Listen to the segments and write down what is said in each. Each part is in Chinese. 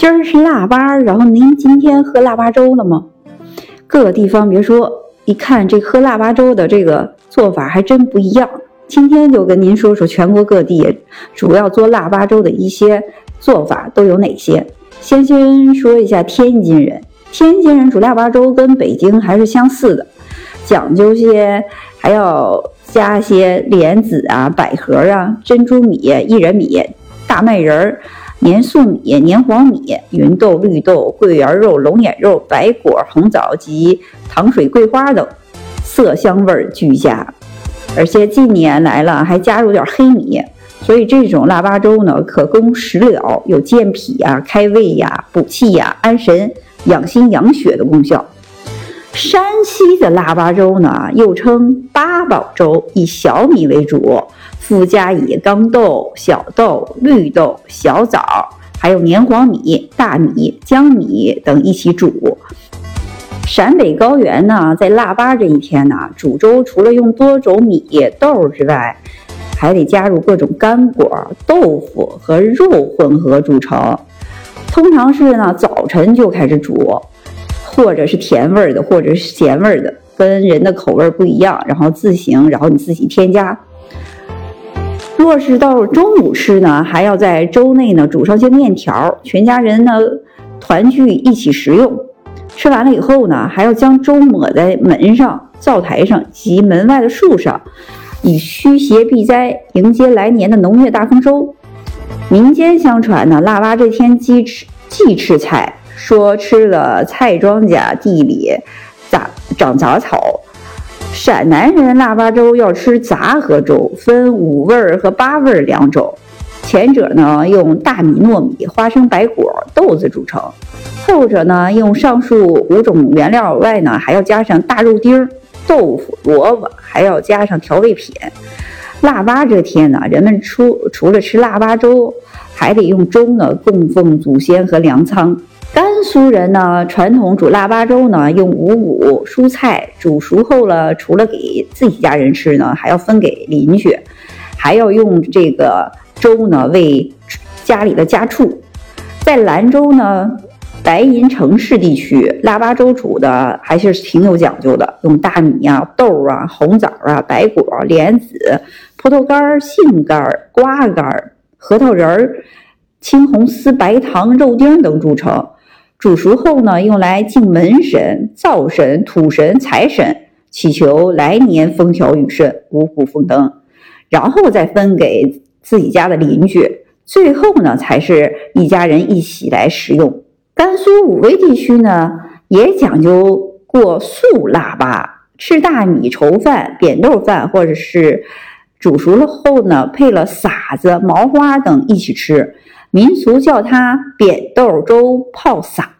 今儿是腊八，然后您今天喝腊八粥了吗？各个地方别说，一看这喝腊八粥的这个做法还真不一样。今天就跟您说说全国各地主要做腊八粥的一些做法都有哪些。先先说一下天津人，天津人煮腊八粥跟北京还是相似的，讲究些还要加些莲子啊、百合啊、珍珠米、薏仁米、大麦仁儿。粘粟米、粘黄米、芸豆、绿豆、桂圆肉、龙眼肉、白果、红枣及糖水、桂花等，色香味俱佳。而且近年来了，还加入点黑米，所以这种腊八粥呢，可供食疗，有健脾呀、开胃呀、补气呀、安神、养心养血的功效。山西的腊八粥呢，又称八宝粥，以小米为主。附加以刚豆、小豆、绿豆、小枣，还有黏黄米、大米、江米等一起煮。陕北高原呢，在腊八这一天呢，煮粥除了用多种米豆之外，还得加入各种干果、豆腐和肉混合煮成。通常是呢，早晨就开始煮，或者是甜味的，或者是咸味的，跟人的口味不一样，然后自行，然后你自己添加。若是到中午吃呢，还要在粥内呢煮上些面条，全家人呢团聚一起食用。吃完了以后呢，还要将粥抹在门上、灶台上及门外的树上，以驱邪避灾，迎接来年的农业大丰收。民间相传呢，腊八这天忌吃忌吃菜，说吃了菜庄稼地里杂长杂草。陕南人腊八粥要吃杂合粥，分五味儿和八味儿两种。前者呢用大米、糯米、花生、白果、豆子煮成；后者呢用上述五种原料外呢，还要加上大肉丁、豆腐、萝卜，还要加上调味品。腊八这天呢，人们除除了吃腊八粥，还得用粥呢供奉祖先和粮仓。甘肃人呢，传统煮腊八粥呢，用五谷蔬菜煮熟后了，除了给自己家人吃呢，还要分给邻居，还要用这个粥呢为家里的家畜。在兰州呢，白银城市地区，腊八粥煮的还是挺有讲究的，用大米啊、豆啊、红枣啊、白果、莲子、葡萄干、杏干、瓜干、核桃仁、青红丝、白糖、肉丁等煮成。煮熟后呢，用来敬门神、灶神、土神、财神，祈求来年风调雨顺、五谷丰登，然后再分给自己家的邻居，最后呢，才是一家人一起来食用。甘肃武威地区呢，也讲究过素腊八，吃大米稠饭、扁豆饭，或者是煮熟了后呢，配了撒子、毛花等一起吃。民俗叫它扁豆粥泡撒。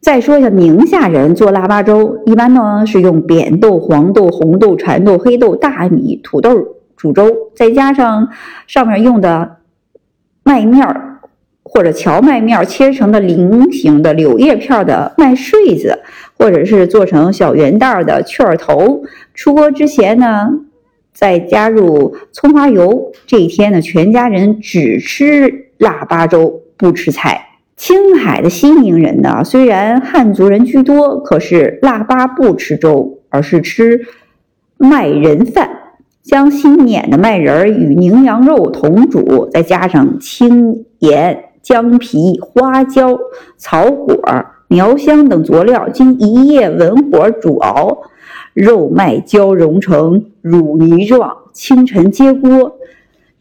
再说一下，宁夏人做腊八粥，一般呢是用扁豆、黄豆、红豆、蚕豆、黑豆、大米、土豆煮粥，再加上上面用的麦面儿或者荞麦面切成的菱形的柳叶片的麦穗子，或者是做成小圆袋的雀儿头。出锅之前呢，再加入葱花油。这一天呢，全家人只吃。腊八粥不吃菜。青海的西宁人呢，虽然汉族人居多，可是腊八不吃粥，而是吃麦仁饭，将新碾的麦仁儿与宁羊肉同煮，再加上青盐、姜皮、花椒、草果、苗香等佐料，经一夜文火煮熬，肉麦交融成乳泥状，清晨接锅。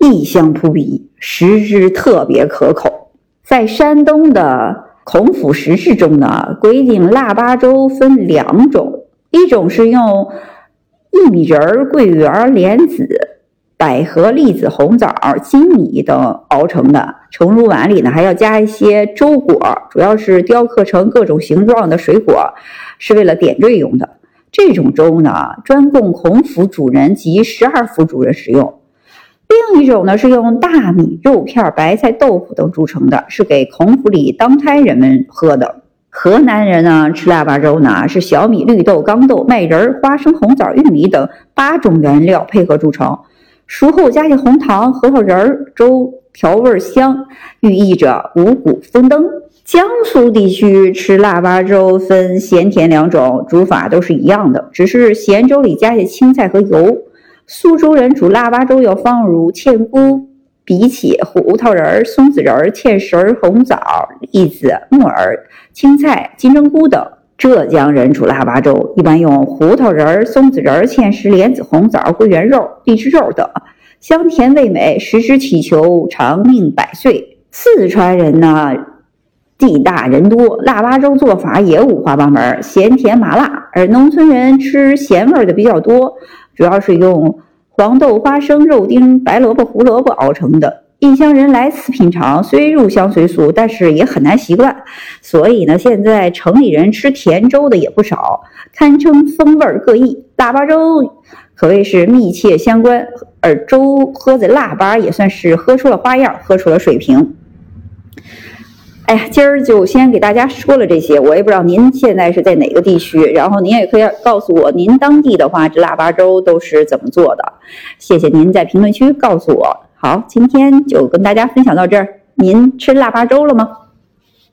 异香扑鼻，食之特别可口。在山东的孔府石室中呢，规定腊八粥分两种，一种是用薏米仁、桂圆、莲子、百合、栗子、红枣、金米等熬成的，盛入碗里呢，还要加一些粥果，主要是雕刻成各种形状的水果，是为了点缀用的。这种粥呢，专供孔府主人及十二府主人食用。另一种呢是用大米、肉片、白菜、豆腐等煮成的，是给孔府里当差人们喝的。河南人呢吃腊八粥呢，是小米、绿豆、豇豆、麦仁、花生、红枣、玉米等八种原料配合煮成，熟后加些红糖、核桃仁儿，粥调味香，寓意着五谷丰登。江苏地区吃腊八粥分咸甜两种，煮法都是一样的，只是咸粥里加些青菜和油。苏州人煮腊八粥要放入芡菇、荸荠、胡桃仁、松子仁、芡实、红枣、栗子、木耳、青菜、金针菇等。浙江人煮腊八粥一般用胡桃仁、松子仁、芡实、莲子、红枣、桂圆肉、荔枝肉等，香甜味美，食之祈求长命百岁。四川人呢，地大人多，腊八粥做法也五花八门，咸甜麻辣，而农村人吃咸味的比较多，主要是用黄豆、花生、肉丁、白萝卜、胡萝卜熬成的。异乡人来此品尝，虽入乡随俗，但是也很难习惯。所以呢，现在城里人吃甜粥的也不少，堪称风味各异。腊八粥可谓是密切相关，而粥喝的腊八也算是喝出了花样，喝出了水平。哎呀，今儿就先给大家说了这些，我也不知道您现在是在哪个地区，然后您也可以告诉我，您当地的话这腊八粥都是怎么做的？谢谢您在评论区告诉我。好，今天就跟大家分享到这儿。您吃腊八粥了吗？